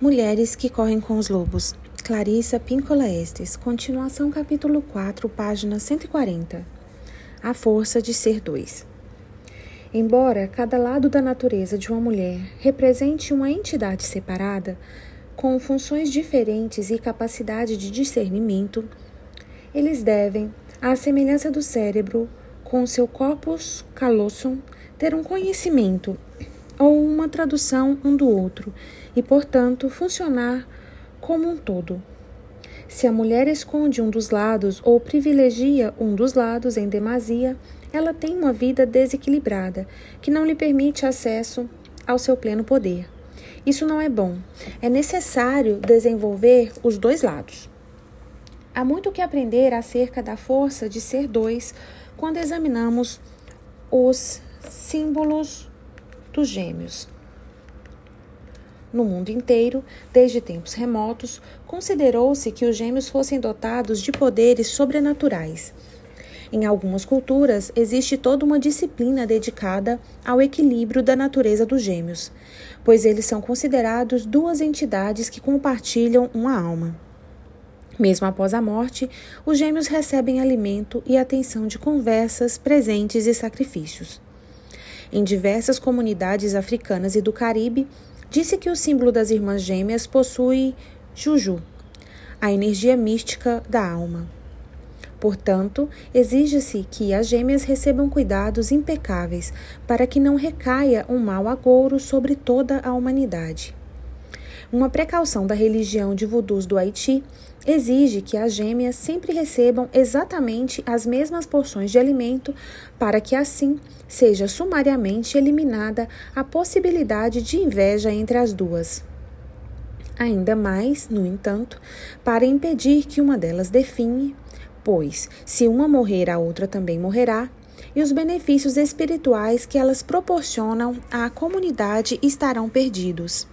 Mulheres que correm com os lobos. Clarissa Píncola Estes. Continuação, capítulo 4, página 140. A força de ser dois. Embora cada lado da natureza de uma mulher represente uma entidade separada, com funções diferentes e capacidade de discernimento, eles devem, à semelhança do cérebro, com seu corpus callosum, ter um conhecimento ou uma tradução um do outro e, portanto, funcionar como um todo. Se a mulher esconde um dos lados ou privilegia um dos lados em demasia, ela tem uma vida desequilibrada que não lhe permite acesso ao seu pleno poder. Isso não é bom. É necessário desenvolver os dois lados. Há muito que aprender acerca da força de ser dois quando examinamos os símbolos dos gêmeos. No mundo inteiro, desde tempos remotos, considerou-se que os gêmeos fossem dotados de poderes sobrenaturais. Em algumas culturas, existe toda uma disciplina dedicada ao equilíbrio da natureza dos gêmeos, pois eles são considerados duas entidades que compartilham uma alma. Mesmo após a morte, os gêmeos recebem alimento e atenção de conversas, presentes e sacrifícios. Em diversas comunidades africanas e do Caribe, disse que o símbolo das irmãs gêmeas possui Juju, a energia mística da alma. Portanto, exige-se que as gêmeas recebam cuidados impecáveis para que não recaia um mau agouro sobre toda a humanidade. Uma precaução da religião de vudus do Haiti exige que as gêmeas sempre recebam exatamente as mesmas porções de alimento para que assim seja sumariamente eliminada a possibilidade de inveja entre as duas. Ainda mais, no entanto, para impedir que uma delas define, pois se uma morrer, a outra também morrerá, e os benefícios espirituais que elas proporcionam à comunidade estarão perdidos.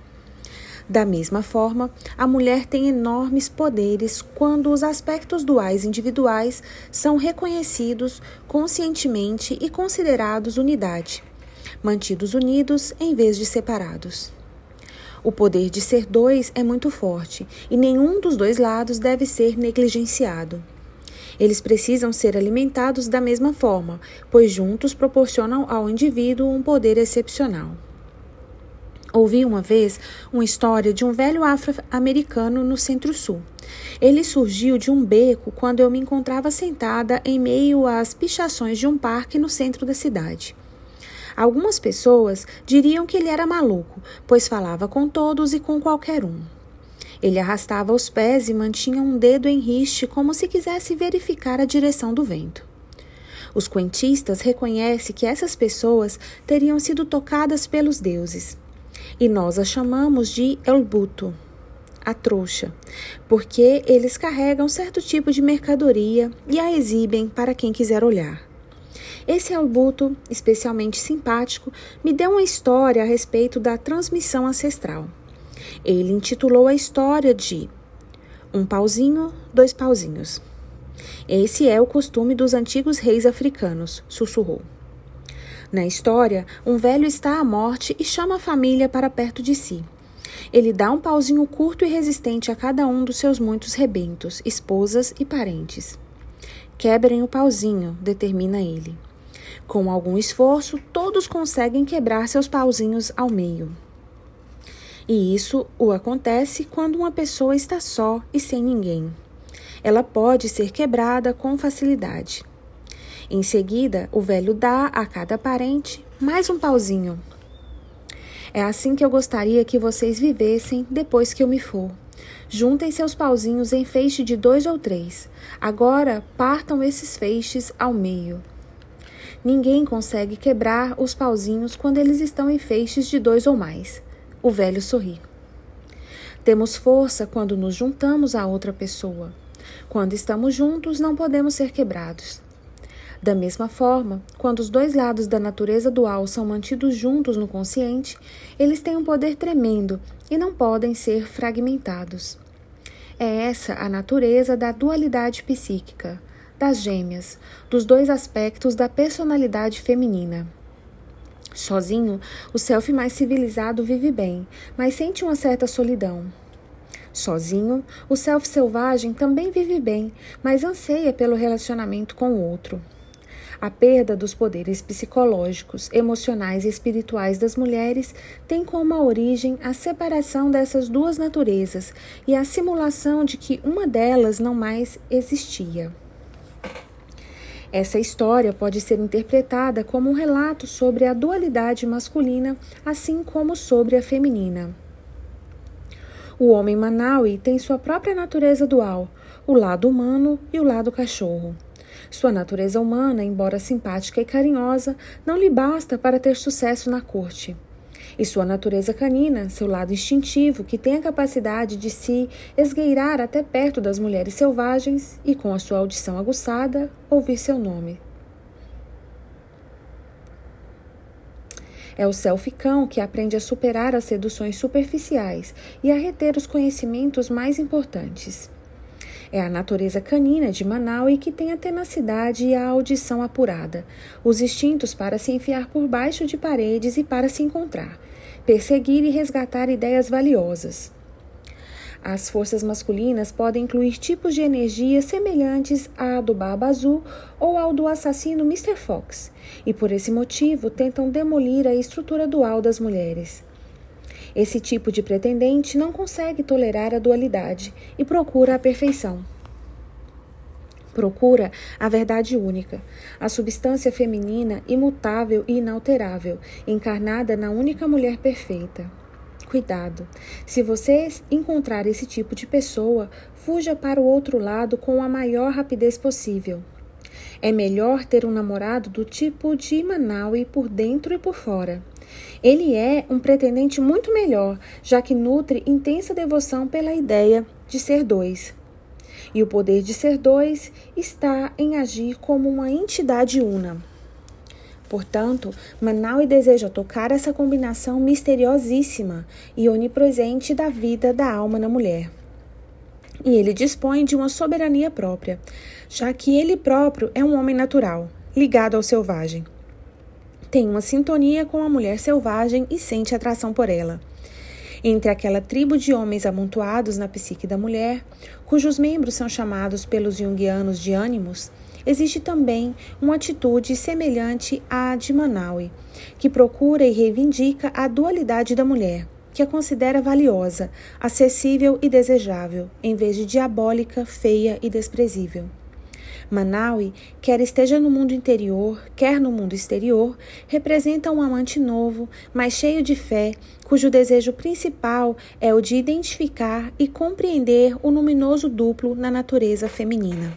Da mesma forma, a mulher tem enormes poderes quando os aspectos duais individuais são reconhecidos conscientemente e considerados unidade, mantidos unidos em vez de separados. O poder de ser dois é muito forte e nenhum dos dois lados deve ser negligenciado. Eles precisam ser alimentados da mesma forma, pois juntos proporcionam ao indivíduo um poder excepcional. Ouvi uma vez uma história de um velho afro-americano no Centro-Sul. Ele surgiu de um beco quando eu me encontrava sentada em meio às pichações de um parque no centro da cidade. Algumas pessoas diriam que ele era maluco, pois falava com todos e com qualquer um. Ele arrastava os pés e mantinha um dedo em riste como se quisesse verificar a direção do vento. Os quentistas reconhecem que essas pessoas teriam sido tocadas pelos deuses e nós a chamamos de elbuto, a trouxa, porque eles carregam certo tipo de mercadoria e a exibem para quem quiser olhar. Esse elbuto, especialmente simpático, me deu uma história a respeito da transmissão ancestral. Ele intitulou a história de Um pauzinho, dois pauzinhos. Esse é o costume dos antigos reis africanos, sussurrou. Na história, um velho está à morte e chama a família para perto de si. Ele dá um pauzinho curto e resistente a cada um dos seus muitos rebentos, esposas e parentes. Quebrem o pauzinho, determina ele. Com algum esforço, todos conseguem quebrar seus pauzinhos ao meio. E isso o acontece quando uma pessoa está só e sem ninguém. Ela pode ser quebrada com facilidade. Em seguida, o velho dá a cada parente mais um pauzinho. É assim que eu gostaria que vocês vivessem depois que eu me for. Juntem seus pauzinhos em feixe de dois ou três. Agora partam esses feixes ao meio. Ninguém consegue quebrar os pauzinhos quando eles estão em feixes de dois ou mais. O velho sorri. Temos força quando nos juntamos a outra pessoa. Quando estamos juntos, não podemos ser quebrados. Da mesma forma, quando os dois lados da natureza dual são mantidos juntos no consciente, eles têm um poder tremendo e não podem ser fragmentados. É essa a natureza da dualidade psíquica, das gêmeas, dos dois aspectos da personalidade feminina. Sozinho, o self mais civilizado vive bem, mas sente uma certa solidão. Sozinho, o self selvagem também vive bem, mas anseia pelo relacionamento com o outro. A perda dos poderes psicológicos, emocionais e espirituais das mulheres tem como origem a separação dessas duas naturezas e a simulação de que uma delas não mais existia. Essa história pode ser interpretada como um relato sobre a dualidade masculina, assim como sobre a feminina. O homem Manaui tem sua própria natureza dual, o lado humano e o lado cachorro. Sua natureza humana, embora simpática e carinhosa, não lhe basta para ter sucesso na corte. E sua natureza canina, seu lado instintivo, que tem a capacidade de se esgueirar até perto das mulheres selvagens e, com a sua audição aguçada, ouvir seu nome. É o self-cão que aprende a superar as seduções superficiais e a reter os conhecimentos mais importantes. É a natureza canina de Manaus que tem a tenacidade e a audição apurada, os instintos para se enfiar por baixo de paredes e para se encontrar, perseguir e resgatar ideias valiosas. As forças masculinas podem incluir tipos de energia semelhantes à do Baba Azul ou ao do assassino Mr. Fox, e por esse motivo tentam demolir a estrutura dual das mulheres. Esse tipo de pretendente não consegue tolerar a dualidade e procura a perfeição. Procura a verdade única, a substância feminina imutável e inalterável, encarnada na única mulher perfeita. Cuidado! Se você encontrar esse tipo de pessoa, fuja para o outro lado com a maior rapidez possível. É melhor ter um namorado do tipo de Manaui por dentro e por fora. Ele é um pretendente muito melhor, já que nutre intensa devoção pela ideia de ser dois. E o poder de ser dois está em agir como uma entidade una. Portanto, Manaui deseja tocar essa combinação misteriosíssima e onipresente da vida da alma na mulher. E ele dispõe de uma soberania própria, já que ele próprio é um homem natural, ligado ao selvagem tem uma sintonia com a mulher selvagem e sente atração por ela. Entre aquela tribo de homens amontoados na psique da mulher, cujos membros são chamados pelos junguianos de ânimos, existe também uma atitude semelhante à de Manaui, que procura e reivindica a dualidade da mulher, que a considera valiosa, acessível e desejável, em vez de diabólica, feia e desprezível. Manaui, quer esteja no mundo interior, quer no mundo exterior, representa um amante novo, mas cheio de fé, cujo desejo principal é o de identificar e compreender o luminoso duplo na natureza feminina.